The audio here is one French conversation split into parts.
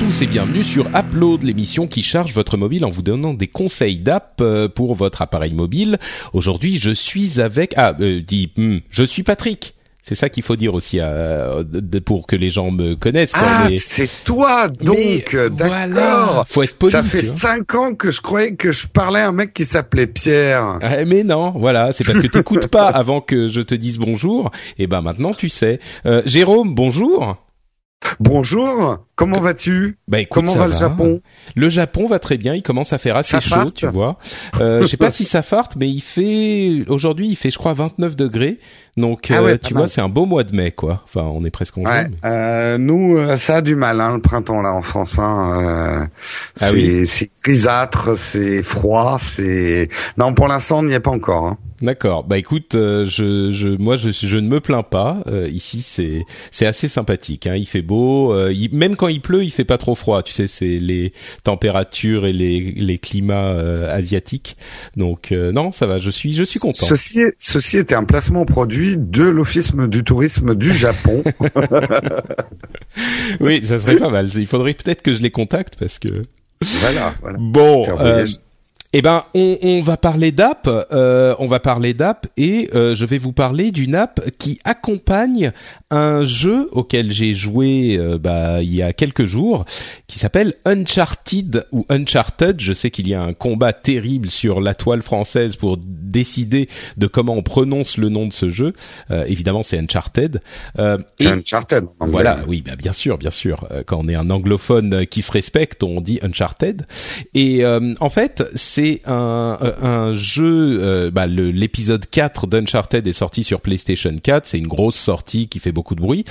Tous et bienvenue sur Upload, l'émission qui charge votre mobile en vous donnant des conseils d'app euh, pour votre appareil mobile. Aujourd'hui, je suis avec ah, euh, dis, hmm, je suis Patrick. C'est ça qu'il faut dire aussi euh, de- pour que les gens me connaissent. quoi. Ah, Mais- c'est toi donc, Mais d'accord. voilà, faut être poli. Ça fait cinq ans que je croyais que je parlais à un mec qui s'appelait Pierre. Ah, mais non, voilà, c'est parce que t'écoutes pas avant que je te dise bonjour. Et ben maintenant tu sais. Euh, Jérôme, bonjour. Bonjour, comment vas-tu Bah écoute, Comment va le Japon Le Japon va très bien, il commence à faire assez Ça chaud, farte tu vois. Euh, je sais pas si ça farte, mais il fait aujourd'hui, il fait je crois 29 degrés. Donc Ah euh, ouais, tu vois, c'est un beau mois de mai quoi. Enfin, on est presque en Ouais, juin. mais- euh, nous, euh, ça a du mal, hein, le printemps là en France. Hein, euh, Ah c'est oui. c'est grisâtre, c'est froid, c'est. Non, pour l'instant, on n'y est pas encore. Hein. D'accord. Bah écoute, euh, je, je, moi je, je ne me plains pas. Euh, ici c'est c'est assez sympathique. Hein. Il fait beau. euh, il- même quand il pleut, il fait pas trop froid. Tu sais, c'est les températures et les les climats euh, asiatiques. Donc euh, non, ça va. Je suis je suis content. Ceci, ceci était un placement produit de l'Office du tourisme du Japon. Oui, ça serait pas mal. Il faudrait peut-être que je les contacte parce que voilà, voilà. bon. Euh. Eh ben, on, on va parler d'app. euh, on va parler d'app et euh, je vais vous parler d'une app qui accompagne un jeu auquel j'ai joué euh, bah, il y a quelques jours, qui s'appelle Uncharted ou Uncharted. Je sais qu'il y a un combat terrible sur la toile française pour décider de comment on prononce le nom de ce jeu. Euh, évidemment, c'est Uncharted. Euh, C'est et- Uncharted. voilà, oui, bah, bien sûr, bien sûr. Quand on est un anglophone qui se respecte, on dit Uncharted. Et euh, en fait, c'est un, euh, un jeu. euh, bah, L'épisode 4 d'Uncharted est sorti sur PlayStation 4. C'est une grosse sortie qui fait beaucoup de bruit.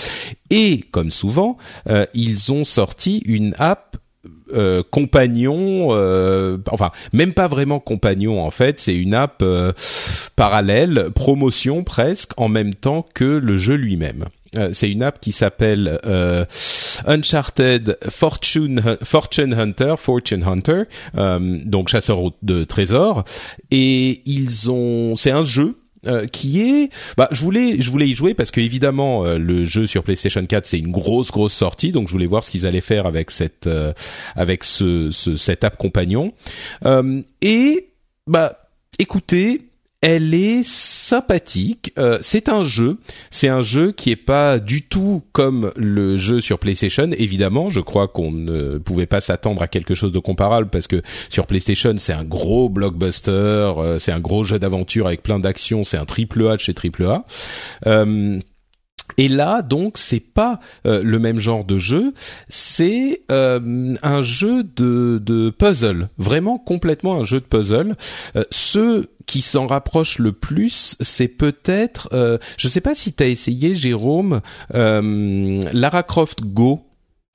Et comme souvent, euh, ils ont sorti une app compagnon, enfin même pas vraiment compagnon en fait, c'est une app parallèle, promotion presque en même temps que le jeu lui-même. Euh, c'est une app qui s'appelle euh, Uncharted Fortune Fortune Hunter, Fortune Hunter, euh, donc chasseur de trésors, et ils ont, c'est un jeu euh, qui est bah je voulais je voulais y jouer parce que évidemment euh, le jeu sur PlayStation 4 c'est une grosse grosse sortie. Donc je voulais voir ce qu'ils allaient faire avec cette euh, avec ce, ce cette app compagnon. Et bah écoutez elle est sympathique. Euh, c'est un jeu. C'est un jeu qui est pas du tout comme le jeu sur PlayStation. Évidemment, je crois qu'on ne pouvait pas s'attendre à quelque chose de comparable parce que sur PlayStation, c'est un gros blockbuster, euh, c'est un gros jeu d'aventure avec plein d'actions, c'est un triple A de chez triple A. Euh, et là, donc, c'est pas euh, le même genre de jeu, c'est euh, un jeu de, de puzzle, vraiment complètement un jeu de puzzle. Euh, ceux qui s'en rapprochent le plus, c'est peut-être, euh, je sais pas si t'as essayé, Jérôme, Lara Croft Go.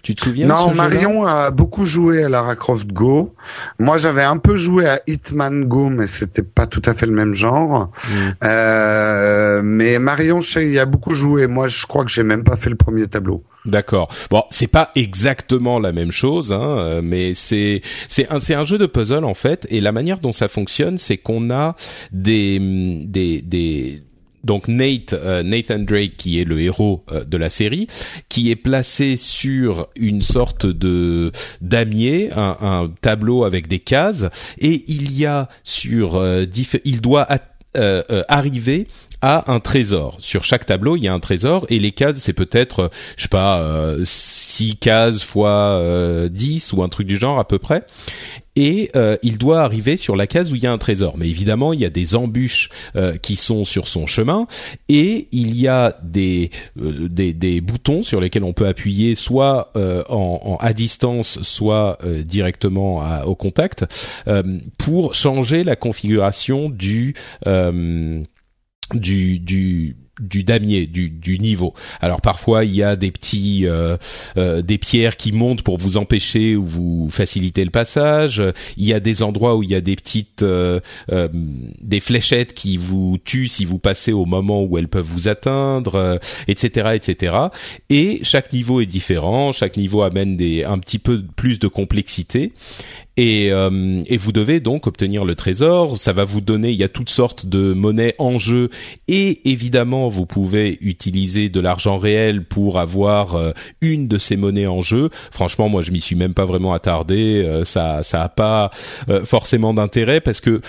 Tu te souviens de ce Non, Marion a beaucoup joué à Lara Croft Go. Moi, j'avais un peu joué à Hitman Go, mais c'était pas tout à fait le même genre. Mm. Euh, mais Marion, je sais, il a beaucoup joué. Moi, je crois que j'ai même pas fait le premier tableau. D'accord. Bon, c'est pas exactement la même chose, hein, mais c'est c'est un c'est un jeu de puzzle en fait, et la manière dont ça fonctionne, c'est qu'on a des des des donc Nate euh, Nathan Drake qui est le héros euh, de la série qui est placé sur une sorte de damier un, tableau avec des cases et il y a sur euh, il doit euh, arriver à un trésor. Sur chaque tableau, il y a un trésor et les cases, c'est peut-être, euh, je sais pas, euh, 6 cases fois euh, 10 ou un truc du genre à peu près. Et euh, il doit arriver sur la case où il y a un trésor. Mais évidemment, il y a des embûches euh, qui sont sur son chemin et il y a des, des, des boutons sur lesquels on peut appuyer soit en, à distance, soit directement au contact pour changer la configuration du du, du du damier, du, du niveau. Alors parfois il y a des petits euh, euh, des pierres qui montent pour vous empêcher ou vous faciliter le passage. Il y a des endroits où il y a des petites euh, des fléchettes qui vous tuent si vous passez au moment où elles peuvent vous atteindre, etc., etc. Et chaque niveau est différent. Chaque niveau amène des un petit peu plus de complexité. Et, euh, et, vous devez donc obtenir le trésor. Ça va vous donner, il y a toutes sortes de monnaies en jeu et évidemment vous pouvez utiliser de l'argent réel pour avoir euh, une de ces monnaies en jeu. Franchement, moi je m'y suis même pas vraiment attardé. Euh, ça, ça a pas forcément d'intérêt parce que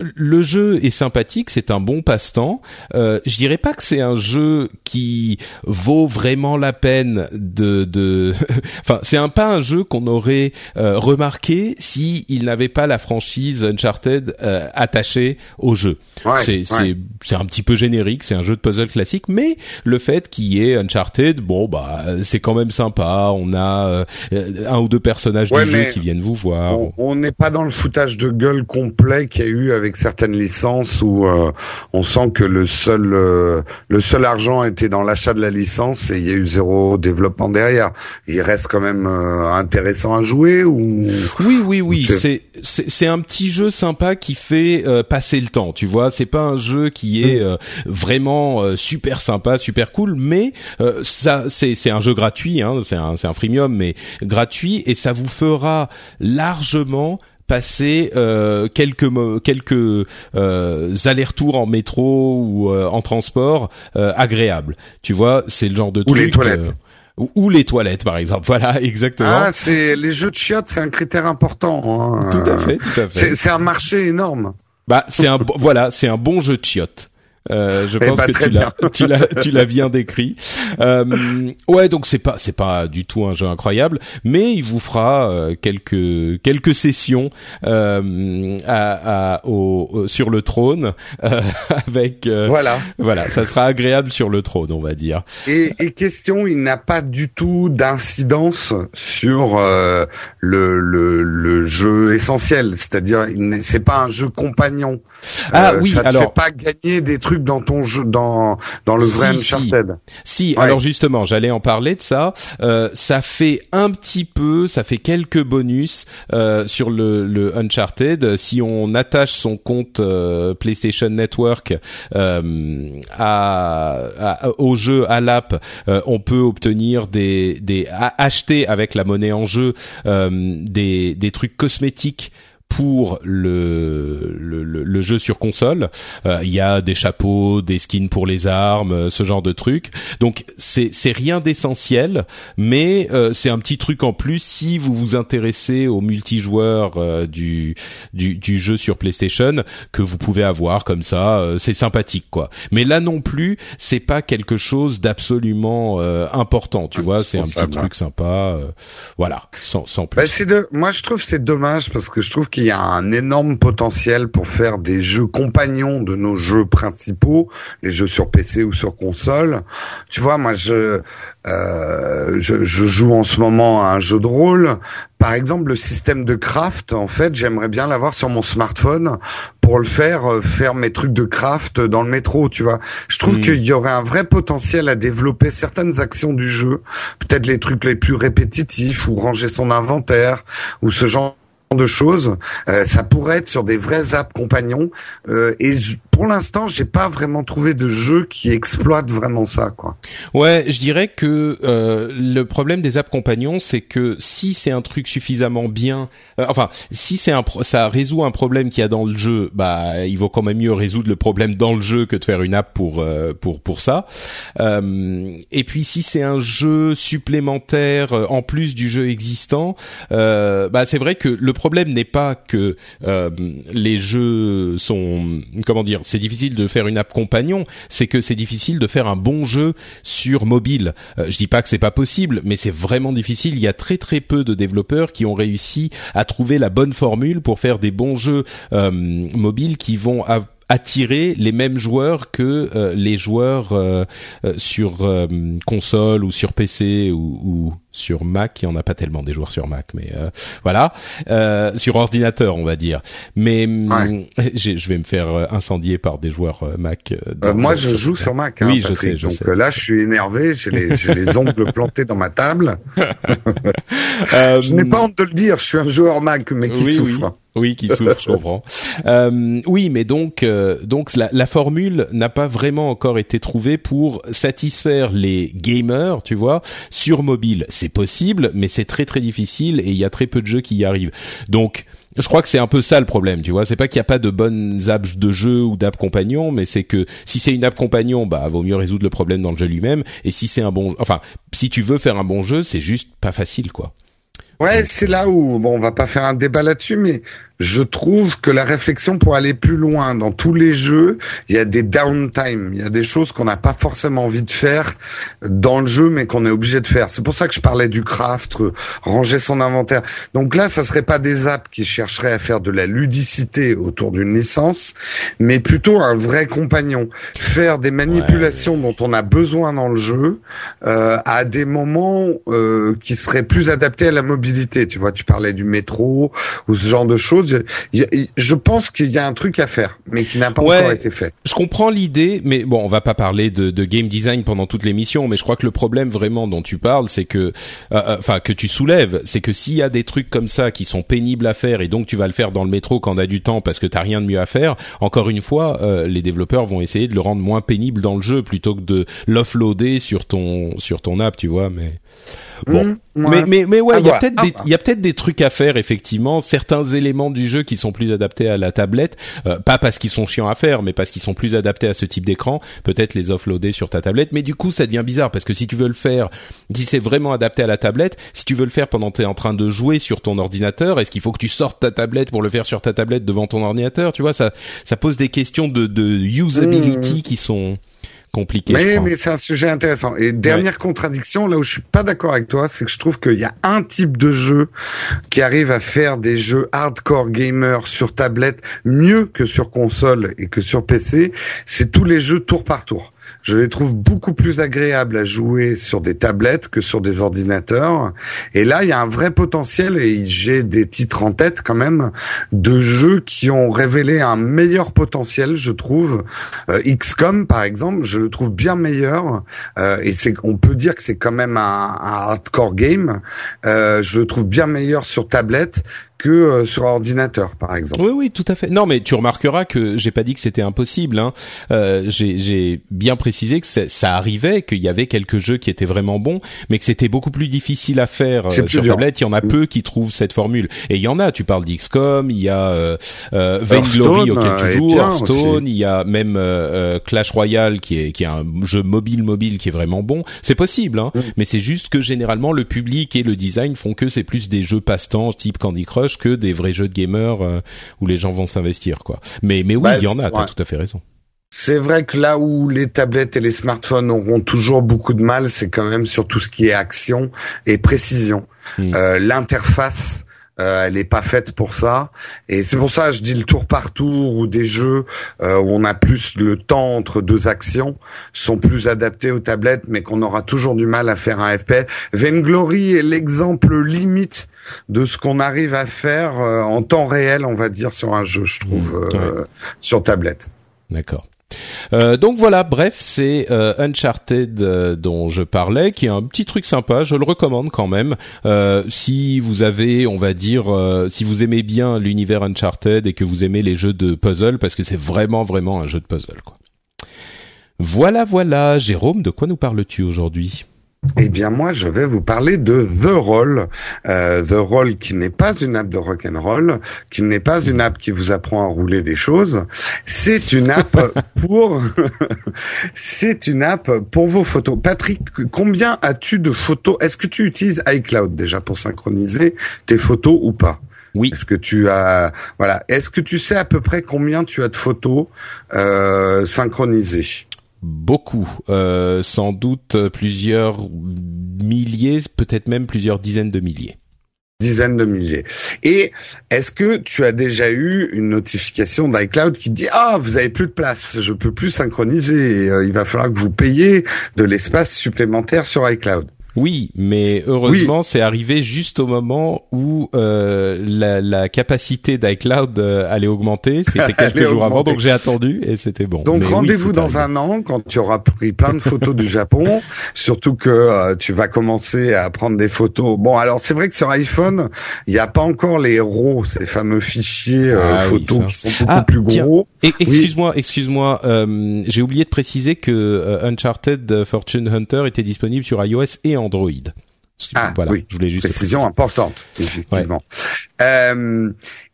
le jeu est sympathique, c'est un bon passe-temps. Euh, je dirais pas que c'est un jeu qui vaut vraiment la peine de. de... enfin, c'est un pas un jeu qu'on aurait euh, remarqué si il n'avait pas la franchise Uncharted euh, attachée au jeu. c'est c'est c'est un petit peu générique, c'est un jeu de puzzle classique, mais le fait qu'il y ait Uncharted, bon bah c'est quand même sympa. On a euh, un ou deux personnages du jeu qui viennent vous voir. On n'est pas dans le foutage de gueule complet qu'il y a eu avec avec certaines licences où euh, on sent que le seul euh, le seul argent était dans l'achat de la licence et il y a eu zéro développement derrière. Il reste quand même euh, intéressant à jouer ou? Oui oui oui, c'est c'est un petit jeu sympa qui fait passer le temps, tu vois, c'est pas un jeu qui est mm. vraiment super sympa, super cool, mais ça c'est c'est un jeu gratuit hein, c'est un c'est un freemium mais gratuit et ça vous fera largement passer euh, quelques quelques euh, allers-retours en métro ou euh, en transport euh, agréables. Tu vois, c'est le genre de ou les toilettes. ou les toilettes, par exemple. Voilà, exactement. Ah, c'est les jeux de chiottes, c'est un critère important. Hein. Tout à fait, tout à fait. C'est un marché énorme. Bah, c'est un voilà, c'est un bon jeu de chiottes. Euh, je eh pense ben, que tu l'as, tu l'as, tu l'as bien décrit. Euh, ouais, donc c'est pas, c'est pas du tout un jeu incroyable, mais il vous fera euh, quelques quelques sessions euh, à, à, au, sur le trône euh, avec. Euh, voilà. Voilà, ça sera agréable sur le trône, on va dire. Et, et question, il n'a pas du tout d'incidence sur le, le, le jeu essentiel, c'est-à-dire c'est pas un jeu compagnon. Ah oui, ça te alors fait pas gagner des trucs dans ton jeu, dans dans le vrai Uncharted. Si, alors justement, j'allais en parler de ça. Euh, ça fait un petit peu, ça fait quelques bonus euh, sur le, le Uncharted. Si on attache son compte euh, PlayStation Network euh, à, à, au jeu à l'app, euh, on peut obtenir des des acheter avec la monnaie en jeu des des trucs cosmétiques pour le, le, le, jeu sur console. Euh, il y a des chapeaux, des skins pour les armes, euh, ce genre de trucs. Donc c'est c'est rien d'essentiel, mais euh, c'est un petit truc en plus si vous vous intéressez au multijoueur du, du, du jeu sur PlayStation que vous pouvez avoir comme ça. c'est sympathique quoi. Mais là non plus, c'est pas quelque chose d'absolument important. Tu vois, c'est un petit truc sympa. voilà, sans sans plus. Bah, de... Moi je trouve c'est dommage parce que je trouve qu'il y a un énorme potentiel pour faire des jeux compagnons de nos jeux principaux, les jeux sur PC ou sur console. Tu vois, moi je euh, je, je, joue en ce moment à un jeu de rôle. Par exemple, le système de craft, en fait, j'aimerais bien l'avoir sur mon smartphone pour le faire, euh, faire mes trucs de craft dans le métro, tu vois. Je trouve hmm. qu'il y aurait un vrai potentiel à développer certaines actions du jeu, peut-être les trucs les plus répétitifs ou ranger son inventaire ou ce genre de choses. Euh, ça pourrait être sur des vrais apps compagnons. Euh, et pour l'instant, j'ai pas vraiment trouvé de jeu qui exploite vraiment ça, quoi. Ouais, je dirais que euh, le problème des apps compagnons, c'est que si c'est un truc suffisamment bien, enfin, si c'est un, ça résout un problème qu'il y a dans le jeu, bah, il vaut quand même mieux résoudre le problème dans le jeu que de faire une app pour pour pour ça. et puis si c'est un jeu supplémentaire en plus du jeu existant, bah c'est vrai que le problème n'est pas que euh, les jeux sont comment dire, c'est difficile de faire une app compagnon, c'est que c'est difficile de faire un bon jeu sur mobile. Euh, je dis pas que c'est pas possible, mais c'est vraiment difficile. Il y a très très peu de développeurs qui ont réussi à trouver la bonne formule pour faire des bons jeux euh, mobiles qui vont attirer les mêmes joueurs que euh, les joueurs euh, euh, sur console ou sur PC ou, ou, sur Mac. Il y en a pas tellement des joueurs sur Mac, mais voilà, sur ordinateur, on va dire. Mais hum, je vais me faire incendier par des joueurs Mac. moi, je joue sur Mac. Hein, oui, je sais. Je donc là, je suis énervé. J'ai les, les ongles plantés dans ma table. je n'ai pas honte de le dire. Je suis un joueur Mac, mais qui souffre. Oui, qui souffre, je comprends. Euh, oui, mais donc, euh, donc la, la formule n'a pas vraiment encore été trouvée pour satisfaire les gamers, tu vois, sur mobile. C'est possible, mais c'est très très difficile et il y a très peu de jeux qui y arrivent. Donc, je crois que c'est un peu ça le problème, tu vois. C'est pas qu'il n'y a pas de bonnes apps de jeu ou d'app compagnon, mais c'est que si c'est une app compagnon, bah vaut mieux résoudre le problème dans le jeu lui-même. Et si c'est un bon, enfin, si tu veux faire un bon jeu, c'est juste pas facile, quoi. Ouais, c'est là où bon, on va pas faire un débat là-dessus, mais je trouve que la réflexion pour aller plus loin dans tous les jeux, il y a des downtime, il y a des choses qu'on n'a pas forcément envie de faire dans le jeu, mais qu'on est obligé de faire. C'est pour ça que je parlais du craft, ranger son inventaire. Donc là, ça serait pas des apps qui chercheraient à faire de la ludicité autour d'une licence, mais plutôt un vrai compagnon. Faire des manipulations dont on a besoin dans le jeu euh, à des moments euh, qui seraient plus adaptés à la mobilité. Tu vois, tu parlais du métro ou ce genre de choses je, pense qu'il y a un truc à faire, mais qui n'a pas encore été fait. Je comprends l'idée, mais bon, on va pas parler de, de game design pendant toute l'émission, mais je crois que le problème vraiment dont tu parles, c'est que, euh, euh, enfin, que tu soulèves, c'est que s'il y a des trucs comme ça qui sont pénibles à faire et donc tu vas le faire dans le métro quand on a du temps parce que t'as rien de mieux à faire, encore une fois, euh, les développeurs vont essayer de le rendre moins pénible dans le jeu plutôt que de l'offloader sur ton sur ton app, tu vois, mais. Bon, mmh, mais mais mais ouais, il y a peut-être des il y a peut-être des trucs à faire effectivement, certains éléments du jeu qui sont plus adaptés à la tablette, euh, pas parce qu'ils sont chiants à faire, mais parce qu'ils sont plus adaptés à ce type d'écran, peut-être les offloader sur ta tablette, mais du coup ça devient bizarre parce que si tu veux le faire, si c'est vraiment adapté à la tablette, si tu veux le faire pendant que tu es en train de jouer sur ton ordinateur, est-ce qu'il faut que tu sortes ta tablette pour le faire sur ta tablette devant ton ordinateur, tu vois, ça ça pose des questions de de usability mmh. qui sont compliqué. Mais, mais c'est un sujet intéressant. Et dernière contradiction, là où je suis pas d'accord avec toi, c'est que je trouve qu'il y a un type de jeu qui arrive à faire des jeux hardcore gamer sur tablette mieux que sur console et que sur PC. C'est tous les jeux tour par tour je les trouve beaucoup plus agréables à jouer sur des tablettes que sur des ordinateurs. Et là, il y a un vrai potentiel et j'ai des titres en tête quand même de jeux qui ont révélé un meilleur potentiel, je trouve. Euh, XCOM, par exemple, je le trouve bien meilleur. Euh, et c'est, on peut dire que c'est quand même un, hardcore game. Euh, je le trouve bien meilleur sur tablette que euh, sur ordinateur, par exemple. Oui, oui, tout à fait. Non, mais tu remarqueras que j'ai pas dit que c'était impossible. Hein. Euh, j'ai bien précisé que ça arrivait, qu'il y avait quelques jeux qui étaient vraiment bons, mais que c'était beaucoup plus difficile à faire euh, sur tablette. Il y en a mm. peu qui trouvent cette formule. Et il y en a. Tu parles d'XCOM, il y a euh, euh Vainglory auquel tu joues, Hearthstone, il y a même Clash Royale qui est qui est un jeu mobile mobile qui est vraiment bon. C'est possible, hein. Mm. mais c'est juste que généralement le public et le design font que c'est plus des jeux passe-temps type Candy Crush que des vrais jeux de gamers euh, où les gens vont s'investir quoi. Mais mais oui, bah, il y en a, t'as tout à fait raison. C'est vrai que là où les tablettes et les smartphones auront toujours beaucoup de mal, c'est quand même sur tout ce qui est action et précision. Hmm. Euh, L'interface euh, elle est pas faite pour ça. Et c'est pour ça que je dis le tour par tour ou des jeux euh, où on a plus le temps entre deux actions sont plus adaptés aux tablettes, mais qu'on aura toujours du mal à faire un FPS. Vainglory est l'exemple limite de ce qu'on arrive à faire euh, en temps réel, on va dire, sur un jeu, je trouve, mmh, sur tablette. D'accord. Euh, donc voilà, bref, c'est euh, Uncharted euh, dont je parlais, qui est un petit truc sympa. Je le recommande quand même. si vous avez, on va dire, si vous aimez bien l'univers Uncharted et que vous aimez les jeux de puzzle, parce que c'est vraiment vraiment un jeu de puzzle. Quoi. Voilà, voilà, Jérôme, de quoi nous parles-tu aujourd'hui? Eh bien, moi, je vais vous parler de The Roll. Euh, The Roll, qui n'est pas une app de rock and roll, qui n'est pas une app qui vous apprend à rouler des choses. C'est une app pour, c'est une app pour vos photos. Patrick, combien as-tu de photos? Est-ce que tu utilises iCloud déjà pour synchroniser tes photos ou pas? Oui. Est-ce que tu as voilà Est-ce que tu sais à peu près combien tu as de photos euh, synchronisées? Beaucoup, euh, sans doute plusieurs milliers, peut-être même plusieurs dizaines de milliers. dizaines de milliers. Et est-ce que tu as déjà eu une notification d'iCloud qui dit ah vous avez plus de place, je peux plus synchroniser, euh, il va falloir que vous payiez de l'espace supplémentaire sur iCloud? Oui, mais heureusement, c'est arrivé juste au moment où euh, la, la, capacité d'iCloud euh, allait augmenter. C'était quelques jours avant, donc j'ai attendu et c'était bon. Donc rendez-vous dans un an quand tu auras pris plein de photos du Japon. Surtout que euh, tu vas commencer à prendre des photos. Bon, alors c'est vrai que sur iPhone, il n'y a pas encore les RAW, ces fameux fichiers euh, ah photos qui sont beaucoup ah, plus gros. Excuse-moi, excuse-moi, j'ai oublié de préciser que Uncharted Fortune Hunter était disponible sur iOS et en Android. Ah, voilà, oui. je voulais juste précision importante, effectivement. Euh,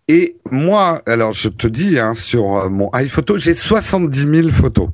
et moi, alors je te dis, hein, sur euh, mon iPhoto, j'ai 70 000 photos.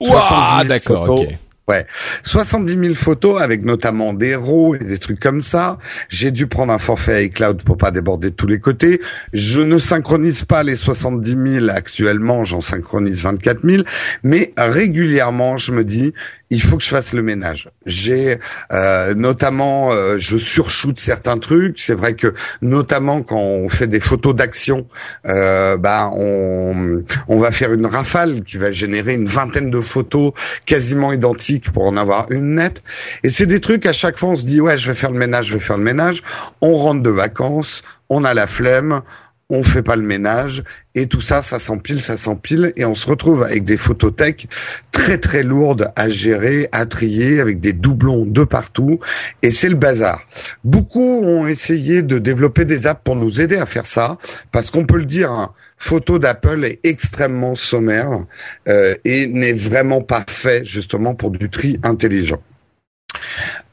Waouh, d'accord, ok. Ouais, 70 000 photos avec notamment des RAW et des trucs comme ça. J'ai dû prendre un forfait iCloud pour pas déborder de tous les côtés. Je ne synchronise pas les 70 000 actuellement, j'en synchronise 24 000, mais régulièrement je me dis il faut que je fasse le ménage. J'ai euh, notamment, euh, je surshoote certains trucs. C'est vrai que notamment quand on fait des photos d'action, euh, bah on, on va faire une rafale qui va générer une vingtaine de photos quasiment identiques pour en avoir une nette. Et c'est des trucs à chaque fois on se dit ouais je vais faire le ménage, je vais faire le ménage. On rentre de vacances, on a la flemme, on fait pas le ménage et tout ça, ça s'empile, ça s'empile et on se retrouve avec des photothèques très très lourdes à gérer, à trier avec des doublons de partout et c'est le bazar. Beaucoup ont essayé de développer des apps pour nous aider à faire ça parce qu'on peut le dire, hein, photo d'Apple est extrêmement sommaire euh, et n'est vraiment pas fait justement pour du tri intelligent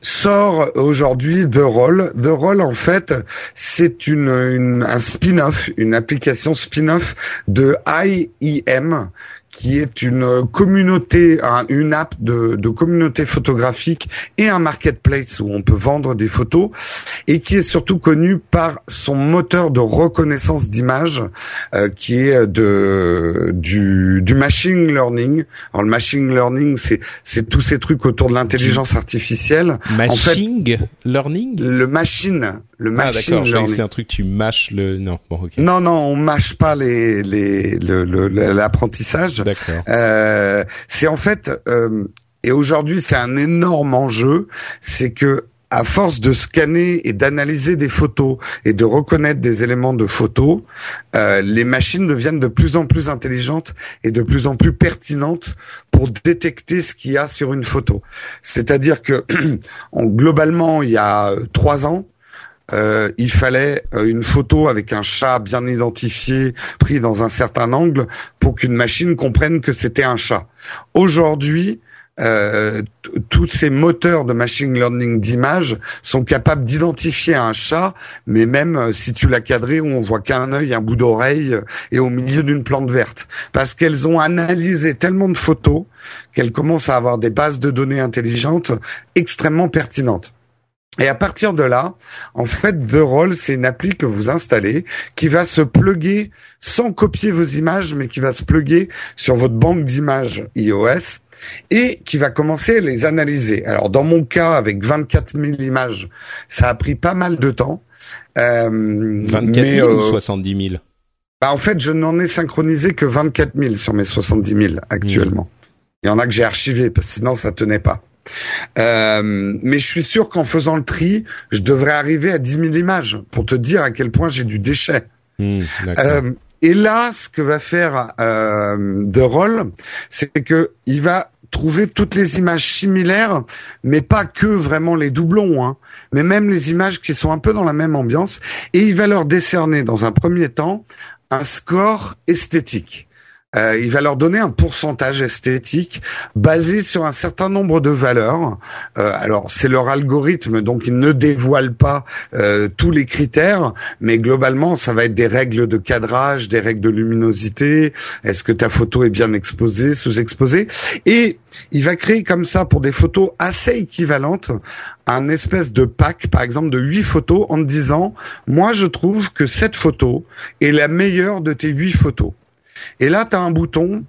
sort aujourd'hui The Roll. The Roll, en fait, c'est une, un spin-off, une application spin-off de IEM qui est une communauté, une app de, de, communauté photographique et un marketplace où on peut vendre des photos et qui est surtout connu par son moteur de reconnaissance d'image euh, qui est de du, du machine learning. Alors le machine learning, c'est c'est tous ces trucs autour de l'intelligence artificielle. Machine learning? Le machine le ah d'accord, c'est un truc tu mâches le non bon ok. Non non, on mâche pas les les l'apprentissage. D'accord. Euh, c'est en fait euh, et aujourd'hui c'est un énorme enjeu, c'est que à force de scanner et d'analyser des photos et de reconnaître des éléments de photos, euh, les machines deviennent de plus en plus intelligentes et de plus en plus pertinentes pour détecter ce qu'il y a sur une photo. C'est-à-dire que globalement, il y a trois ans, euh, il fallait euh, une photo avec un chat bien identifié, pris dans un certain angle, pour qu'une machine comprenne que c'était un chat. Aujourd'hui, euh, tous ces moteurs de machine learning d'image sont capables d'identifier un chat, mais même si tu l'as cadré où on voit qu'un œil, un bout d'oreille et au milieu d'une plante verte, parce qu'elles ont analysé tellement de photos qu'elles commencent à avoir des bases de données intelligentes extrêmement pertinentes. Et à partir de là, en fait, The Roll, c'est une appli que vous installez qui va se plugger sans copier vos images, mais qui va se plugger sur votre banque d'images iOS et qui va commencer à les analyser. Alors dans mon cas, avec 24 000 images, ça a pris pas mal de temps. Euh, 24 000 ou 70 000 bah, En fait, je n'en ai synchronisé que 24 000 sur mes 70 000 actuellement. Mmh. Il y en a que j'ai archivé, parce que sinon ça tenait pas. Euh, mais je suis sûr qu'en faisant le tri, je devrais arriver à 10 000 images pour te dire à quel point j'ai du déchet. Mmh, euh, et là, ce que va faire euh, The Roll, c'est que il va trouver toutes les images similaires, mais pas que vraiment les doublons, hein, mais même les images qui sont un peu dans la même ambiance, et il va leur décerner dans un premier temps un score esthétique. Euh, il va leur donner un pourcentage esthétique basé sur un certain nombre de valeurs. Euh, alors c'est leur algorithme, donc il ne dévoile pas euh, tous les critères, mais globalement ça va être des règles de cadrage, des règles de luminosité. Est-ce que ta photo est bien exposée, sous-exposée? Et il va créer comme ça pour des photos assez équivalentes un espèce de pack, par exemple de huit photos, en disant moi je trouve que cette photo est la meilleure de tes huit photos. Et là, tu as un bouton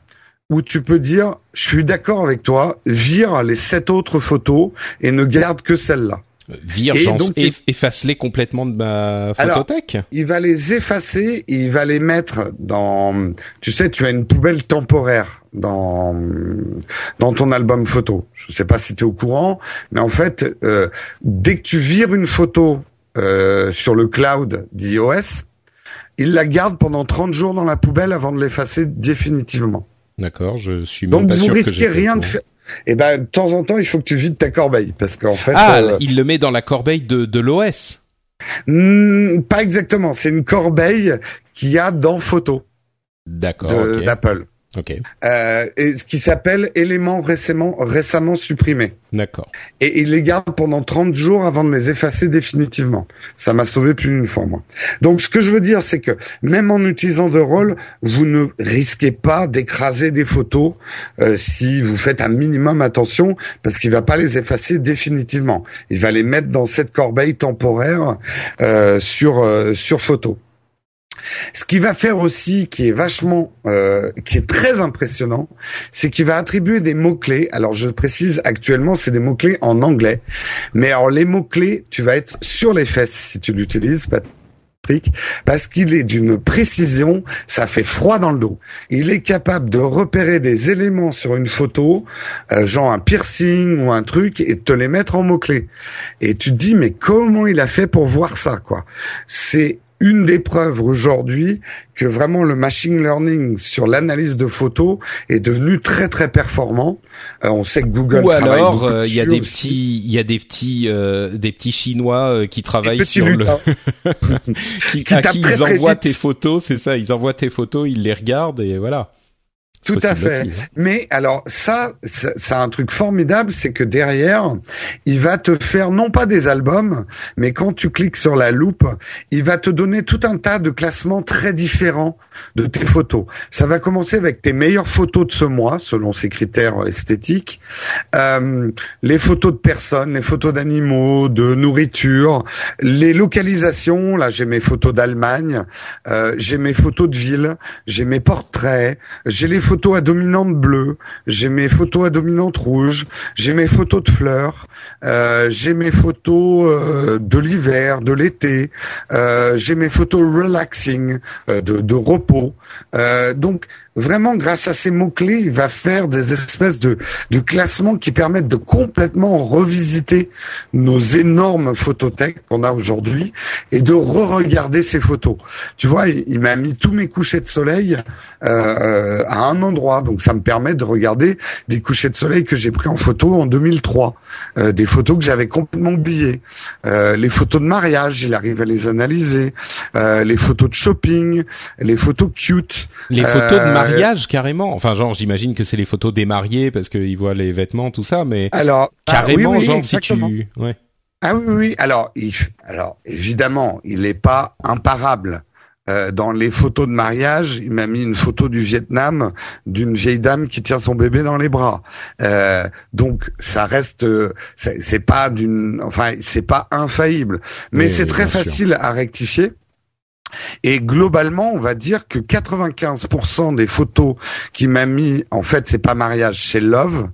où tu peux dire, je suis d'accord avec toi, vire les sept autres photos et ne garde que celle-là. Vire, donc, efface-les complètement de ma photothèque. Alors, il va les effacer, et il va les mettre dans, tu sais, tu as une poubelle temporaire dans dans ton album photo. Je sais pas si tu es au courant, mais en fait, euh, dès que tu vires une photo euh, sur le cloud d'iOS, il la garde pendant 30 jours dans la poubelle avant de l'effacer définitivement. D'accord, je suis même Donc pas vous risquez rien de faire. Et eh ben de temps en temps, il faut que tu vides ta corbeille parce qu'en fait. Ah, euh, il le met dans la corbeille de, de l'OS. Hmm, pas exactement. C'est une corbeille qu'il y a dans Photo. D'accord. D'Apple. Ok. Euh, et ce qui s'appelle éléments récemment récemment supprimés. D'accord. Et il les garde pendant 30 jours avant de les effacer définitivement. Ça m'a sauvé plus d'une fois moi. Donc ce que je veux dire c'est que même en utilisant The Roll, vous ne risquez pas d'écraser des photos euh, si vous faites un minimum attention parce qu'il va pas les effacer définitivement. Il va les mettre dans cette corbeille temporaire euh, sur euh, sur photo. Ce qui va faire aussi, qui est vachement, euh, qui est très impressionnant, c'est qu'il va attribuer des mots clés. Alors je précise actuellement, c'est des mots clés en anglais, mais alors les mots clés, tu vas être sur les fesses si tu l'utilises, Patrick, parce qu'il est d'une précision, ça fait froid dans le dos. Il est capable de repérer des éléments sur une photo, euh, genre un piercing ou un truc, et te les mettre en mots clés. Et tu te dis mais comment il a fait pour voir ça quoi? C'est une des preuves aujourd'hui que vraiment le machine learning sur l'analyse de photos est devenu très très performant. Euh, on sait que Google ou alors euh, il y a des petits il y a des petits euh, des petits chinois qui travaillent sur le qui, à qui ils envoient tes photos, c'est ça, ils envoient tes photos, ils les regardent et voilà. Tout à fait. Hein. Mais alors ça, c'est un truc formidable, c'est que derrière, il va te faire non pas des albums, mais quand tu cliques sur la loupe, il va te donner tout un tas de classements très différents de tes photos. Ça va commencer avec tes meilleures photos de ce mois, selon ses critères esthétiques, euh, les photos de personnes, les photos d'animaux, de nourriture, les localisations. Là, j'ai mes photos d'Allemagne, euh, j'ai mes photos de ville, j'ai mes portraits, j'ai les photos à dominante bleue, j'ai mes photos à dominante rouge, j'ai mes photos de fleurs, euh, j'ai mes photos euh, de l'hiver, de l'été, euh, j'ai mes photos relaxing, de, repos. donc vraiment grâce à ces mots-clés, il va faire des espèces de, de classements qui permettent de complètement revisiter nos énormes photothèques qu'on a aujourd'hui et de re-regarder ces photos. Tu vois, il, m'a mis tous mes couchers de soleil à un endroit, donc ça me permet de regarder des couchers de soleil que j'ai pris en photo en 2003, euh, des photos que j'avais complètement oubliées, euh, les photos de mariage, il arrive à les analyser, euh, les photos de shopping, les photos cute, les photos de mariage mariage carrément. Enfin, genre, j'imagine que c'est les photos des mariés parce qu'ils voient les vêtements, tout ça, mais alors ah, carrément, genre si tu, ouais. Ah oui, oui. Alors, il... alors évidemment, il n'est pas imparable. Euh, dans les photos de mariage, il m'a mis une photo du Vietnam d'une vieille dame qui tient son bébé dans les bras. Euh, donc ça reste, c'est pas d'une, enfin c'est pas infaillible, mais c'est très facile à rectifier. Et globalement, on va dire que 95% des photos qui m'a mis, en fait, c'est pas mariage, c'est love,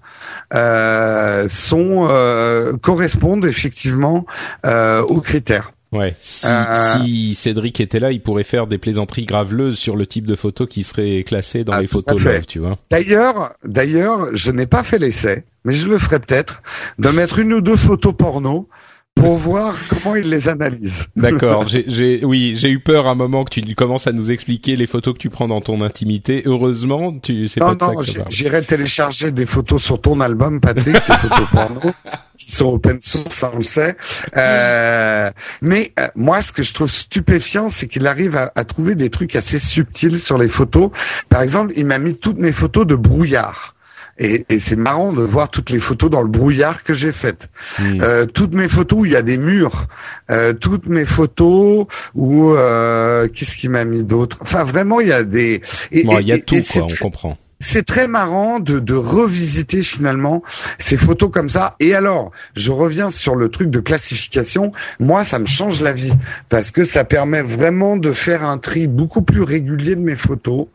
euh, sont euh, correspondent effectivement euh, aux critères. Ouais. Si, euh, si, Cédric était là, il pourrait faire des plaisanteries graveleuses sur le type de photos qui seraient classées dans ah, les photos love, tu vois. D'ailleurs, d'ailleurs, je n'ai pas fait l'essai, mais je le ferai peut-être de mettre une ou deux photos porno pour voir comment il les analyse. D'accord. J'ai, oui, j'ai eu peur à un moment que tu commences à nous expliquer les photos que tu prends dans ton intimité. Heureusement, tu sais pas. Non, non, j'irai télécharger des photos sur ton album, Patrick, des photos porno qui sont open source, on le sait. Euh, mais euh, moi, ce que je trouve stupéfiant, c'est qu'il arrive à, à trouver des trucs assez subtils sur les photos. Par exemple, il m'a mis toutes mes photos de brouillard. Et, et c'est marrant de voir toutes les photos dans le brouillard que j'ai faites. Hmm. Euh, toutes mes photos où il y a des murs. Euh, toutes mes photos où... Euh, Qu'est-ce qui m'a mis d'autre? Enfin, vraiment, il y a des... bon, il y a tout, quoi, on comprend. C'est très marrant de, de revisiter finalement ces photos comme ça. Et alors, je reviens sur le truc de classification. Moi, ça me change la vie parce que ça permet vraiment de faire un tri beaucoup plus régulier de mes photos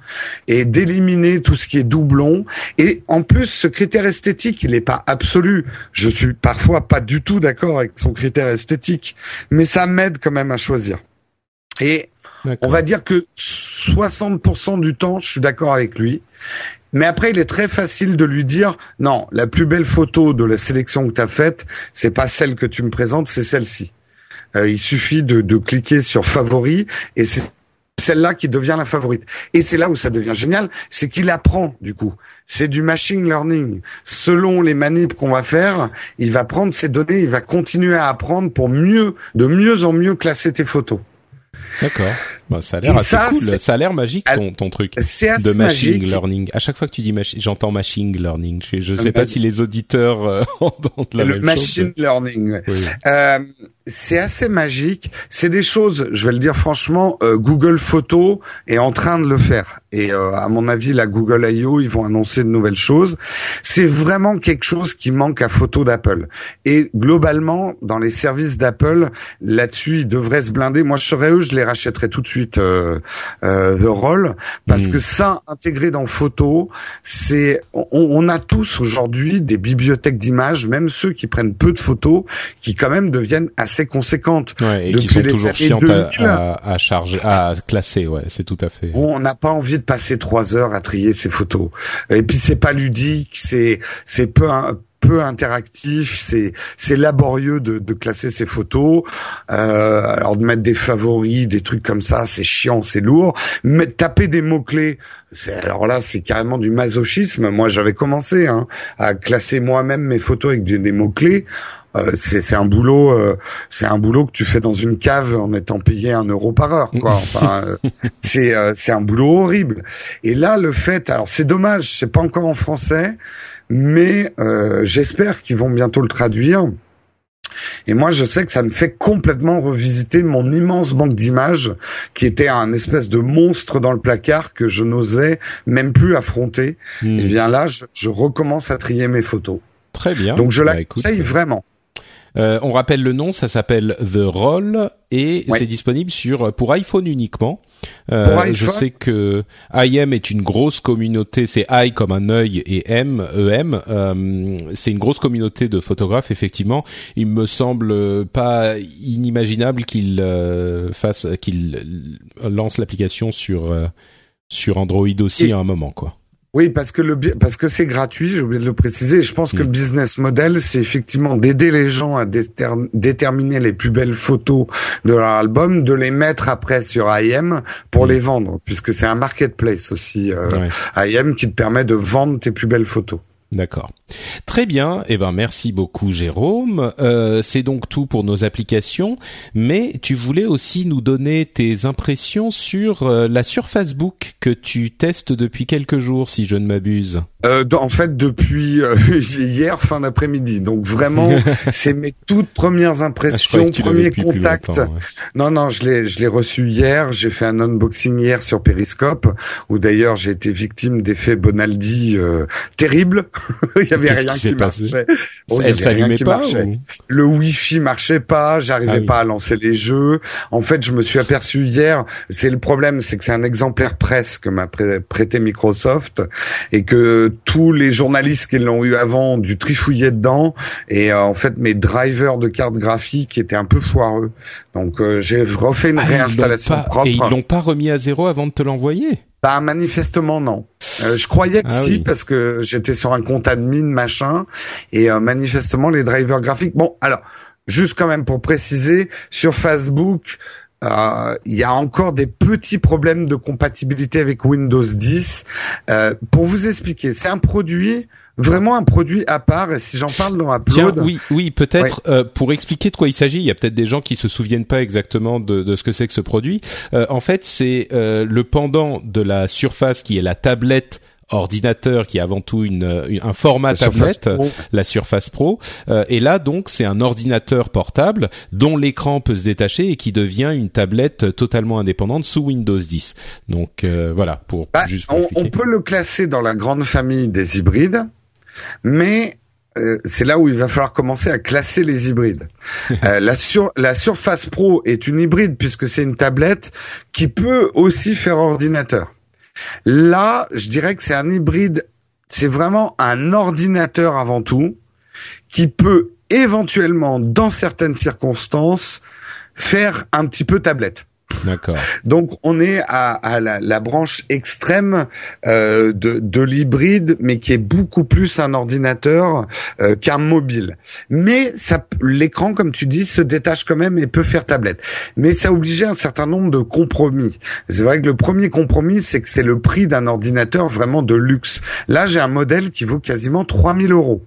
et d'éliminer tout ce qui est doublon. Et en plus, ce critère esthétique, il n'est pas absolu. Je suis parfois pas du tout d'accord avec son critère esthétique, mais ça m'aide quand même à choisir. Et on va dire que 60% du temps, je suis d'accord avec lui. Mais après, il est très facile de lui dire non, la plus belle photo de la sélection que tu as faite, c'est pas celle que tu me présentes, c'est celle-ci. Euh, il suffit de, de cliquer sur favori et c'est celle-là qui devient la favorite. Et c'est là où ça devient génial, c'est qu'il apprend du coup. C'est du machine learning. Selon les manips qu'on va faire, il va prendre ces données, il va continuer à apprendre pour mieux, de mieux en mieux classer tes photos. D'accord. Bah, ça a l'air assez cool. Ça a l'air magique ton, ton truc de machine learning. À chaque fois que tu dis machine, j'entends machine learning. Je, ne sais pas si les auditeurs euh, entendent la le machine learning. Euh, c'est assez magique. C'est des choses, je vais le dire franchement, euh, Google Photo est en train de le faire. Et euh, à mon avis, la Google I.O., ils vont annoncer de nouvelles choses. C'est vraiment quelque chose qui manque à photo d'Apple. Et globalement, dans les services d'Apple, là-dessus, ils devraient se blinder. Moi, je serais eux, je les rachèterais tout de suite euh, euh, The Roll parce hmm. que ça intégré dans photo, c'est on, a tous aujourd'hui des bibliothèques d'images, même ceux qui prennent peu de photos, qui quand même deviennent assez conséquentes. et qui sont toujours chiantes à, charger, à classer. Ouais, c'est tout à fait. On n'a pas envie de passer trois heures à trier ces photos. Et puis c'est pas ludique, c'est c'est peu peu interactif, c'est c'est laborieux de, de classer ses photos. Euh, alors de mettre des favoris, des trucs comme ça, c'est chiant, c'est lourd. Mais taper des mots clés, c'est alors là c'est carrément du masochisme. Moi j'avais commencé hein, à classer moi-même mes photos avec des, mots clés. Euh, c'est un boulot, euh, c'est un boulot que tu fais dans une cave en étant payé un euro par heure. Quoi. Enfin, euh, c'est c'est un boulot horrible. Et là, le fait, alors c'est dommage, c'est pas encore en français, mais euh, j'espère qu'ils vont bientôt le traduire. Et moi, je sais que ça me fait complètement revisiter mon immense banque d'images, qui était un espèce de monstre dans le placard que je n'osais même plus affronter. Hmm. Et bien là, je, recommence à trier mes photos. Très bien. Donc je la bah, conseille vraiment. Euh, on rappelle le nom, ça s'appelle The Roll et c'est disponible sur pour iPhone uniquement. Euh, je sais que IM est une grosse communauté, c'est I comme un œil et M, EM. Euh, c'est une grosse communauté de photographes effectivement. Il me semble pas inimaginable qu'il euh, fasse, qu'il lance l'application sur sur Android aussi à un moment quoi. Oui, parce que le parce que c'est gratuit, j'ai oublié de le préciser. Je pense que le mm. business model, c'est effectivement d'aider les gens à déterminer les plus belles photos de leur album, de les mettre après sur IM pour mm. les vendre, puisque c'est un marketplace aussi euh, IM qui te permet de vendre tes plus belles photos. D'accord. Très bien. Eh ben merci beaucoup Jérôme. Euh, c'est donc tout pour nos applications. Mais tu voulais aussi nous donner tes impressions sur euh, la Surface Book que tu testes depuis quelques jours, si je ne m'abuse. Euh, en fait, depuis euh, hier fin d'après-midi. Donc vraiment, c'est mes toutes premières impressions, ah, premiers contacts. Non, non, je l'ai, je l'ai reçu hier. J'ai fait un unboxing hier sur Periscope, où d'ailleurs j'ai été victime d'effets Bonaldi euh, terribles. il y avait rien qui, marchait. Elle s'allumait pas. Le Wi-Fi marchait pas. J'arrivais ah pas à lancer les jeux. En fait, je me suis aperçu hier. C'est le problème, c'est que c'est un exemplaire presse que m'a prêté Microsoft et que tous les journalistes qui l'ont eu avant ont dû trifouiller dedans et euh, en fait mes drivers de cartes graphiques étaient un peu foireux. Donc euh, j'ai refait une ah, réinstallation propre. Et ils l'ont pas remis à zéro avant de te l'envoyer? Bah manifestement non. Euh, je croyais que ah si parce que j'étais sur un compte admin machin et manifestement les drivers graphiques. Bon alors juste quand même pour préciser sur Facebook euh, il y a encore des petits problèmes de compatibilité avec Windows 10. Euh, pour vous expliquer, c'est un produit vraiment un produit à part. Et si j'en parle dans Upload, Tiens, oui, oui, peut-être euh, pour expliquer de quoi il s'agit. Il y a peut-être des gens qui se souviennent pas exactement de, de ce que c'est que ce produit. en fait, c'est le pendant de la Surface qui est la tablette ordinateur qui est avant tout une, un format tablette, la Surface Pro. et là donc c'est un ordinateur portable dont l'écran peut se détacher et qui devient une tablette totalement indépendante sous Windows 10. Donc voilà pour bah, juste. on peut le classer dans la grande famille des hybrides, mais euh, c'est là où il va falloir commencer à classer les hybrides. Euh, la, la Surface Pro est une hybride puisque c'est une tablette qui peut aussi faire ordinateur. Là, je dirais que c'est un hybride, c'est vraiment un ordinateur avant tout, qui peut éventuellement, dans certaines circonstances, faire un petit peu tablette. D'accord. Donc on est à, la, branche extrême euh, de, l'hybride, mais qui est beaucoup plus un ordinateur euh, qu'un mobile. Mais l'écran, comme tu dis, se détache quand même et peut faire tablette. Mais ça obligeait un certain nombre de compromis. C'est vrai que le premier compromis, c'est que c'est le prix d'un ordinateur vraiment de luxe. Là, j'ai un modèle qui vaut quasiment 3000 euros.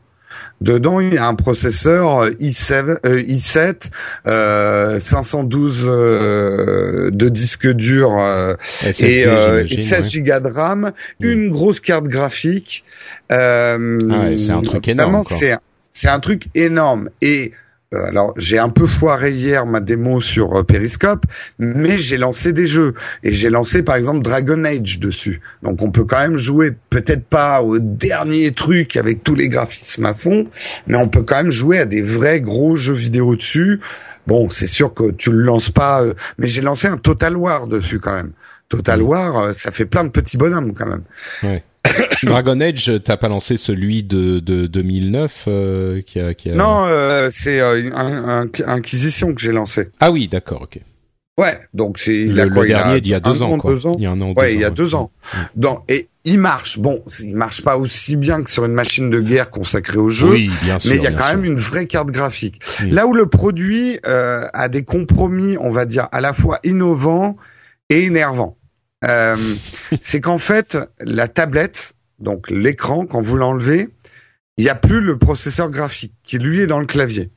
Dedans, il y a un processeur i7, i7 euh, 512 euh, de disque dur euh, et, 16 Go de RAM, mm. une grosse carte graphique. Euh, ah c'est un truc énorme. C'est un truc énorme et euh, alors j'ai un peu foiré hier ma démo sur euh, Periscope, mais j'ai lancé des jeux et j'ai lancé par exemple Dragon Age dessus. Donc on peut quand même jouer peut-être pas au dernier truc avec tous les graphismes à fond, mais on peut quand même jouer à des vrais gros jeux vidéo dessus. Bon, c'est sûr que tu le lances pas, euh, mais j'ai lancé un Total War dessus quand même. Total War, ça fait plein de petits bonhommes quand même. Ouais. Dragon Age, t'as pas lancé celui de, de 2009 euh, qui, a, qui a... Non, euh, c'est euh, un, Inquisition que j'ai lancé. Ah oui, d'accord, ok. Ouais, donc c'est le, le dernier d'il y a deux ans, quoi. Il y a un an. Ouais, il y a deux ans. Et il marche. Bon, il marche pas aussi bien que sur une machine de guerre consacrée au jeu, oui, bien sûr, mais il y a quand même une vraie carte graphique. Là où le produit a des compromis, on va dire à la fois innovants et énervants. Euh, c'est qu'en fait, la tablette, donc l'écran, quand vous l'enlevez, il n'y a plus le processeur graphique qui lui est dans le clavier.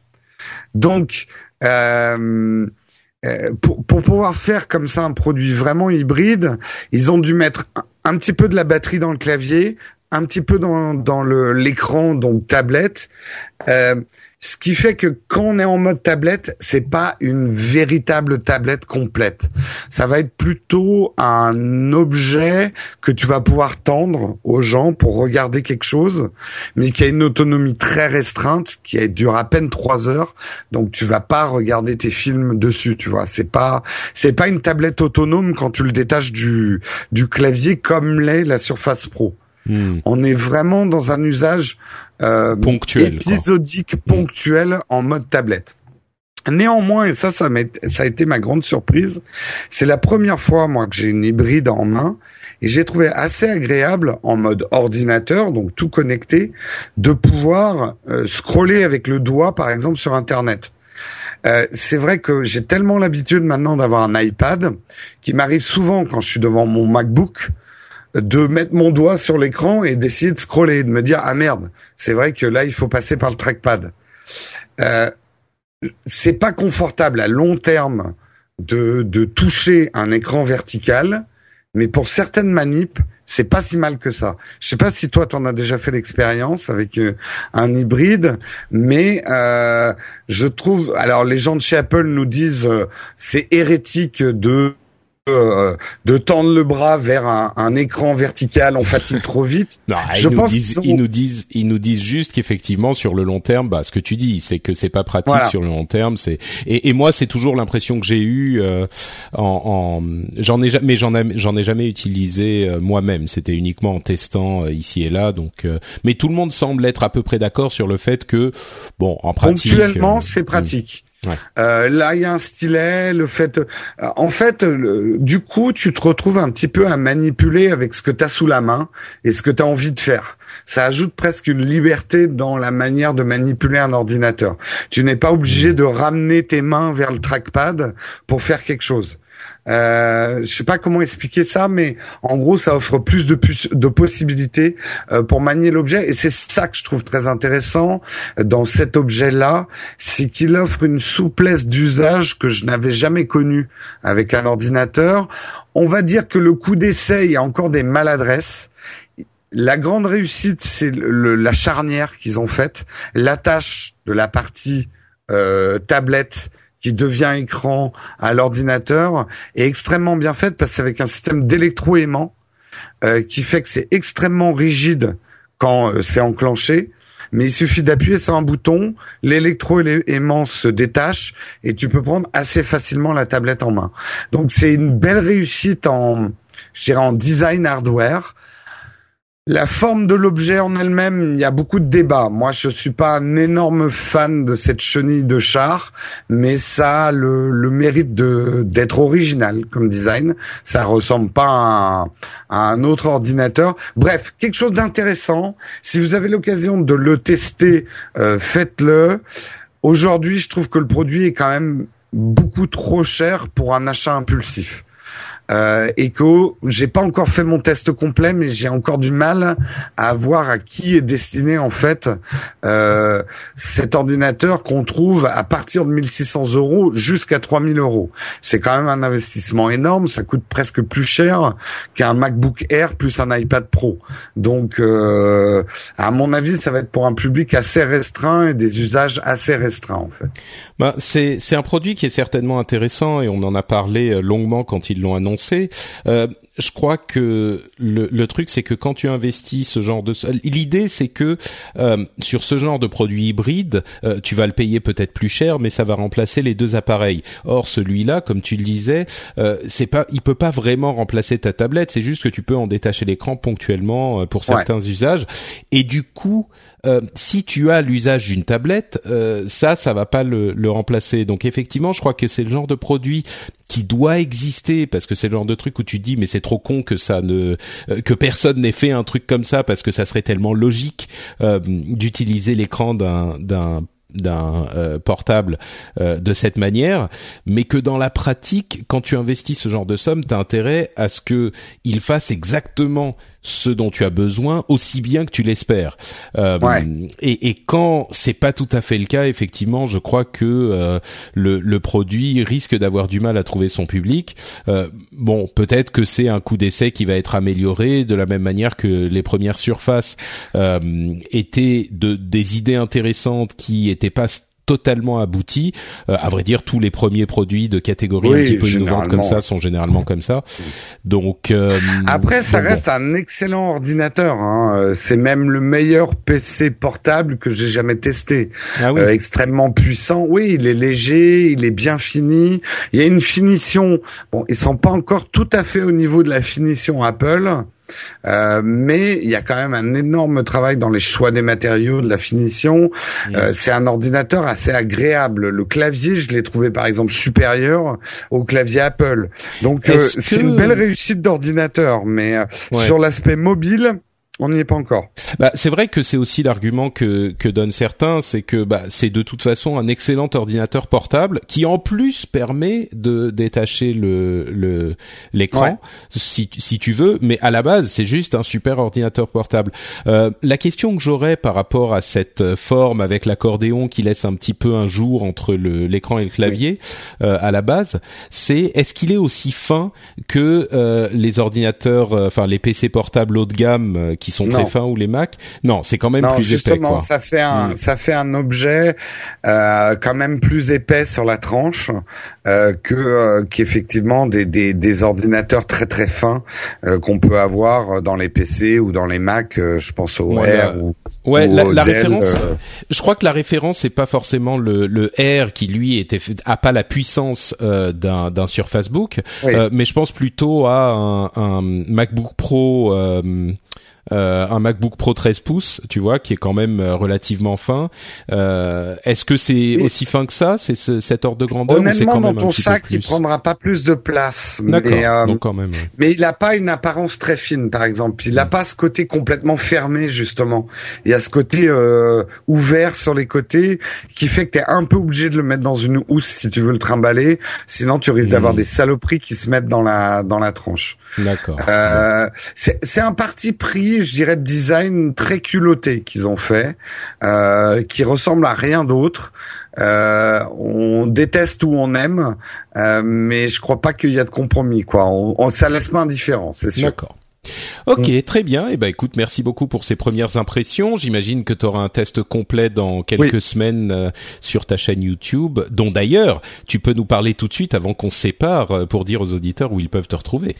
Donc, euh, euh pour, pouvoir faire comme ça un produit vraiment hybride, ils ont dû mettre un, petit peu de la batterie dans le clavier, un petit peu dans, dans l'écran, donc tablette. Euh, ce qui fait que quand on est en mode tablette, c'est pas une véritable tablette complète. Ça va être plutôt un objet que tu vas pouvoir tendre aux gens pour regarder quelque chose, mais qui a une autonomie très restreinte, qui dure à peine trois heures. Donc tu vas pas regarder tes films dessus, tu vois. C'est pas, c'est pas une tablette autonome quand tu le détaches du, du clavier comme l'est la Surface Pro. Hmm. On est vraiment dans un usage ponctuel, épisodique, ponctuel en mode tablette. Néanmoins, et ça, ça, ça a été ma grande surprise, c'est la première fois, moi, que j'ai une hybride en main, et j'ai trouvé assez agréable, en mode ordinateur, donc tout connecté, de pouvoir euh, scroller avec le doigt, par exemple, sur Internet. Euh, c'est vrai que j'ai tellement l'habitude maintenant d'avoir un iPad, qui m'arrive souvent quand je suis devant mon MacBook, de mettre mon doigt sur l'écran et d'essayer de scroller, de me dire ah merde, c'est vrai que là il faut passer par le trackpad. Euh, c'est pas confortable à long terme de, de toucher un écran vertical, mais pour certaines manips, c'est pas si mal que ça. Je sais pas si toi t'en as déjà fait l'expérience avec euh, un hybride, mais euh, je trouve. Alors les gens de chez Apple nous disent euh, c'est hérétique de euh, de tendre le bras vers un, un écran vertical, on fatigue trop vite. Non, je ils, pense nous disent, ils nous disent, ils nous disent juste qu'effectivement sur le long terme, bah ce que tu dis, c'est que c'est pas pratique sur le long terme. C'est et, et moi c'est toujours l'impression que j'ai eu euh, en, en j'en ai jamais j'en ai j'en ai jamais utilisé euh, moi-même. C'était uniquement en testant ici et là. Donc, mais tout le monde semble être à peu près d'accord sur le fait que bon en pratique. Ponctuellement, c'est pratique. Euh, là, il y a un stylet. Le fait, euh, en fait, du coup, tu te retrouves un petit peu à manipuler avec ce que tu as sous la main et ce que tu as envie de faire. Ça ajoute presque une liberté dans la manière de manipuler un ordinateur. Tu n'es pas obligé de ramener tes mains vers le trackpad pour faire quelque chose. Euh, je sais pas comment expliquer ça, mais en gros, ça offre plus de, de possibilités euh, pour manier l'objet. Et c'est ça que je trouve très intéressant dans cet objet-là, c'est qu'il offre une souplesse d'usage que je n'avais jamais connue avec un ordinateur. On va dire que le coup d'essai, il y a encore des maladresses la grande réussite, c'est la charnière qu'ils ont faite, l'attache de la partie euh, tablette qui devient écran à l'ordinateur est extrêmement bien faite parce que avec un système d'électroaimant euh, qui fait que c'est extrêmement rigide quand euh, c'est enclenché. Mais il suffit d'appuyer sur un bouton, l'électroaimant se détache et tu peux prendre assez facilement la tablette en main. Donc c'est une belle réussite en, je dirais en design hardware la forme de l'objet en elle-même, il y a beaucoup de débats. Moi, je suis pas un énorme fan de cette chenille de char, mais ça a le, mérite d'être original comme design. Ça ressemble pas à un, autre ordinateur. Bref, quelque chose d'intéressant. Si vous avez l'occasion de le tester, euh, faites-le. Aujourd'hui, je trouve que le produit est quand même beaucoup trop cher pour un achat impulsif euh, que j'ai pas encore fait mon test complet, mais j'ai encore du mal à voir à qui est destiné en fait euh, cet ordinateur qu'on trouve à partir de 1600 euros jusqu'à 3000 euros. C'est quand même un investissement énorme, ça coûte presque plus cher qu'un MacBook Air plus un iPad Pro. Donc, euh, à mon avis, ça va être pour un public assez restreint et des usages assez restreints en fait. Ben, c'est c'est un produit qui est certainement intéressant et on en a parlé euh, longuement quand ils l'ont annoncé. Euh, je crois que le, le truc c'est que quand tu investis ce genre de l'idée c'est que euh, sur ce genre de produit hybride euh, tu vas le payer peut-être plus cher mais ça va remplacer les deux appareils. Or celui-là comme tu le disais euh, c'est pas il peut pas vraiment remplacer ta tablette c'est juste que tu peux en détacher l'écran ponctuellement euh, pour certains usages et du coup euh, si tu as l'usage d'une tablette, euh, ça, ça va pas le, le, remplacer. Donc effectivement, je crois que c'est le genre de produit qui doit exister parce que c'est le genre de truc où tu dis mais c'est trop con que ça ne euh, que personne n'ait fait un truc comme ça parce que ça serait tellement logique d'utiliser l'écran d'un d'un d'un euh, portable euh, de cette manière, mais que dans la pratique, quand tu investis ce genre de somme, tu as intérêt à ce que il fasse exactement ce dont tu as besoin aussi bien que tu l'espères. Euh, et, et, quand c'est pas tout à fait le cas, effectivement, je crois que le, le, produit risque d'avoir du mal à trouver son public. bon, peut-être que c'est un coup d'essai qui va être amélioré de la même manière que les premières surfaces étaient de, des idées intéressantes qui étaient pas totalement abouti. Euh, à vrai dire, tous les premiers produits de catégorie un petit peu innovantes comme ça sont généralement comme ça. Donc euh, après, ça reste un excellent ordinateur. Hein. Euh, c'est même le meilleur PC portable que j'ai jamais testé. Ah oui. extrêmement puissant. Oui, il est léger, il est bien fini. Il y a une finition. Bon, ils sont pas encore tout à fait au niveau de la finition Apple. Euh, mais il y a quand même un énorme travail dans les choix des matériaux, de la finition. Euh, c'est un ordinateur assez agréable. Le clavier, je l'ai trouvé par exemple supérieur au clavier Apple. Donc euh, c'est une belle réussite d'ordinateur, mais sur l'aspect mobile, on n'y est pas encore. Bah, c'est vrai que c'est aussi l'argument que, que donnent certains, c'est que bah, c'est de toute façon un excellent ordinateur portable qui en plus permet de détacher le le l'écran si si tu veux, mais à la base c'est juste un super ordinateur portable. Euh, la question que j'aurais par rapport à cette forme avec l'accordéon qui laisse un petit peu un jour entre l'écran et le clavier euh, à la base, c'est est-ce qu'il est aussi fin que euh, les ordinateurs, euh, enfin les PC portables haut de gamme euh, qui sont très fins ou les Mac. Non, c'est quand même plus justement, épais. ça fait un mm. ça fait un objet euh, quand même plus épais sur la tranche euh, que euh, qu'effectivement des, des, des ordinateurs très très fins euh, qu'on peut avoir dans les PC ou dans les Mac. Euh, je pense au R ou Ouais, la, référence. Je crois que la référence c'est pas forcément le, le R qui lui était a pas la puissance d'un d'un Surface Book, mais je pense plutôt à un, un MacBook Pro. Euh, un MacBook Pro 13 pouces, tu vois, qui est quand même euh, relativement fin. Euh, Est-ce que c'est aussi fin que ça C'est ce, cet ordre de grandeur Honnêtement, quand dans ton sac, il prendra pas plus de place. D'accord. Euh, donc quand même. Mais il a pas une apparence très fine, par exemple. Il a mm. pas ce côté complètement fermé, justement. Il y a ce côté euh, ouvert sur les côtés qui fait que tu es un peu obligé de le mettre dans une housse si tu veux le trimballer. Sinon, tu risques d'avoir mm. des saloperies qui se mettent dans la dans la tranche. D'accord. Euh, c'est un parti pris je dirais, de design très culotté qu'ils ont fait, euh, qui ressemble à rien d'autre. Euh, on déteste ou on aime, euh, mais je crois pas qu'il y a de compromis. Quoi, on, ça laisse pas indifférent, c'est sûr. D'accord. Ok, mm. très bien. Et eh ben écoute, merci beaucoup pour ces premières impressions. J'imagine que tu auras un test complet dans quelques semaines euh, sur ta chaîne YouTube, dont d'ailleurs tu peux nous parler tout de suite avant qu'on se sépare euh, pour dire aux auditeurs où ils peuvent te retrouver.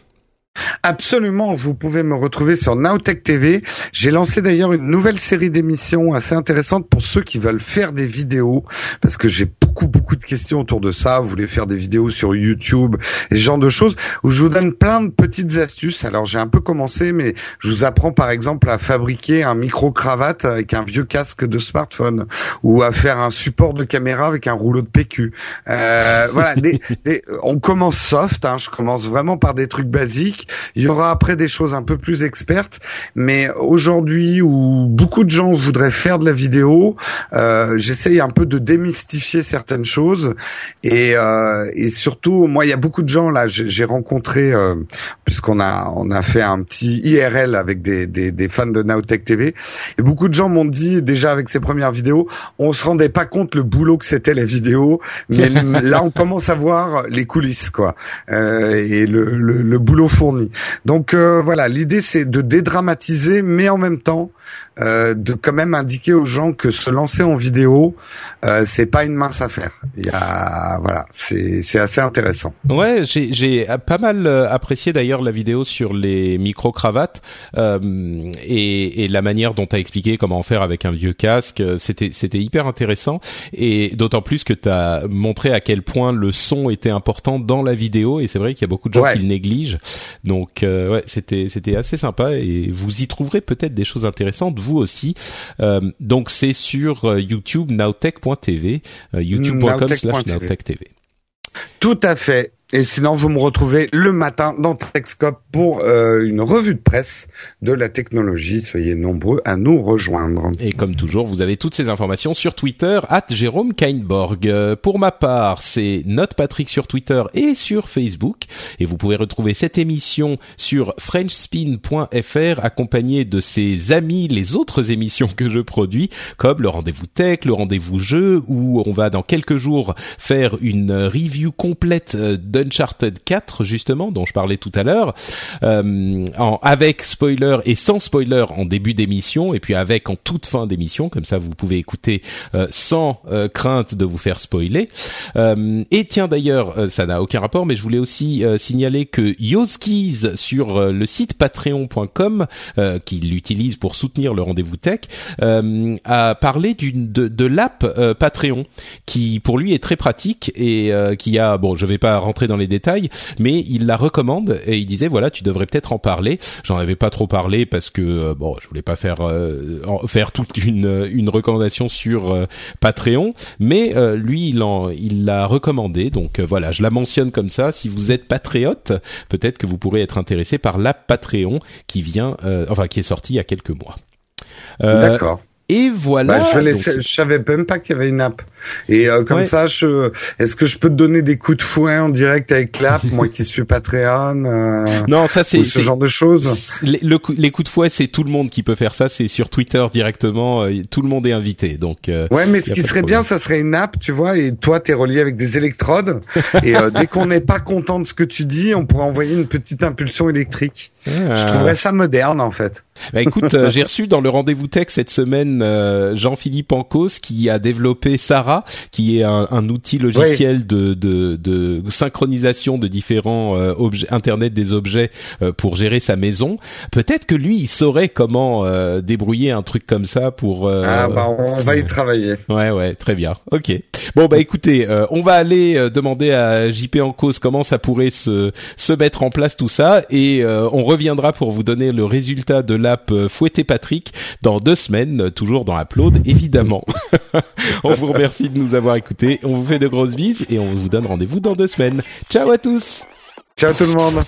Absolument, vous pouvez me retrouver sur Nowtech TV. J'ai lancé d'ailleurs une nouvelle série d'émissions assez intéressante pour ceux qui veulent faire des vidéos, parce que j'ai beaucoup beaucoup de questions autour de ça. Vous voulez faire des vidéos sur YouTube et ce genre de choses où je vous donne plein de petites astuces. Alors j'ai un peu commencé, mais je vous apprends par exemple à fabriquer un micro cravate avec un vieux casque de smartphone ou à faire un support de caméra avec un rouleau de PQ. Euh, voilà, on commence soft. Hein, je commence vraiment par des trucs basiques il y aura après des choses un peu plus expertes, mais aujourd'hui où beaucoup de gens voudraient faire de la vidéo, euh, j'essaye un peu de démystifier certaines choses. Et, euh, et surtout moi il y a beaucoup de gens là j'ai rencontré euh, puisqu'on a on a fait un petit IRL avec des, des, des fans de Nowtech TV et beaucoup de gens m'ont dit déjà avec ces premières vidéos on se rendait pas compte le boulot que c'était la vidéo mais là on commence à voir les coulisses quoi. Euh, et le, le, le boulot fourni donc euh, voilà, l'idée c'est de dédramatiser, mais en même temps euh, de quand même indiquer aux gens que se lancer en vidéo, euh, c'est pas une mince affaire. Il y a voilà, c'est c'est assez intéressant. Ouais, j'ai j'ai pas mal euh, apprécié d'ailleurs la vidéo sur les micro cravates euh, et, et la manière dont tu as expliqué comment faire avec un vieux casque. C'était c'était hyper intéressant et d'autant plus que tu as montré à quel point le son était important dans la vidéo et c'est vrai qu'il y a beaucoup de gens qui le négligent. Donc ouais, c'était c'était assez sympa et vous y trouverez peut-être des choses intéressantes vous aussi. Euh, donc c'est sur euh, YouTube nowtech.tv, euh, youtube.com/nowtech.tv. Tout à fait. Et sinon, vous me retrouvez le matin dans Techscope pour euh, une revue de presse de la technologie. Soyez nombreux à nous rejoindre. Et comme toujours, vous avez toutes ces informations sur Twitter, at Jérôme Kainborg. Pour ma part, c'est Note Patrick sur Twitter et sur Facebook. Et vous pouvez retrouver cette émission sur FrenchSpin.fr accompagné de ses amis, les autres émissions que je produis, comme le rendez-vous tech, le rendez-vous jeu, où on va dans quelques jours faire une review complète euh, d'Uncharted 4 justement dont je parlais tout à l'heure, euh, avec spoiler et sans spoiler en début d'émission et puis avec en toute fin d'émission, comme ça vous pouvez écouter euh, sans euh, crainte de vous faire spoiler. Euh, et tiens d'ailleurs, ça n'a aucun rapport, mais je voulais aussi signaler que Yoskiz sur le site patreon.com, qu'il utilise pour soutenir le rendez-vous tech, a parlé d'une de, de l'app Patreon qui pour lui est très pratique et qui a bon je vais pas rentrer dans les détails, mais il la recommande et il disait voilà, tu devrais peut-être en parler. J'en avais pas trop parlé parce que euh, bon, je voulais pas faire euh, faire toute une une recommandation sur euh, Patreon, mais lui il en il l'a recommandé. Donc voilà, je la mentionne comme ça. Si vous êtes patriote, peut-être que vous pourrez être intéressé par l'app Patreon qui vient, enfin qui est sortie il y a quelques mois. D'accord. Et voilà. Bah, je, je savais même pas qu'il y avait une app. Et euh, comme ça, je, est-ce que je peux te donner des coups de fouet en direct avec l'app, moi qui suis Patreon euh, Non, ça c'est ce genre de choses. Les, les coups de fouet, c'est tout le monde qui peut faire ça. C'est sur Twitter directement. Euh, tout le monde est invité. Donc. Euh, ouais, mais ce qui serait bien, ça serait une app, tu vois. Et toi, t'es relié avec des électrodes. et dès qu'on n'est pas content de ce que tu dis, on pourrait envoyer une petite impulsion électrique. Ah. Je trouverais ça moderne, en fait. Bah, écoute, j'ai reçu dans le rendez-vous tech cette semaine Jean-Philippe Ancos qui a développé Sarah qui est un, un outil logiciel de, de, de, synchronisation de différents euh, objets, Internet des objets euh, pour gérer sa maison. Peut-être que lui, il saurait comment euh, débrouiller un truc comme ça pour. ah bah on va y travailler. Ouais ouais, très bien. Ok. Bon bah écoutez, on va aller demander à JP cause comment ça pourrait se se mettre en place tout ça et on reviendra pour vous donner le résultat de l'app Fouetter Patrick dans deux semaines, toujours dans Upload évidemment. on vous remercie de nous avoir écoutés. On vous fait de grosses bises et on vous donne rendez-vous dans deux semaines. Ciao à tous Ciao tout le monde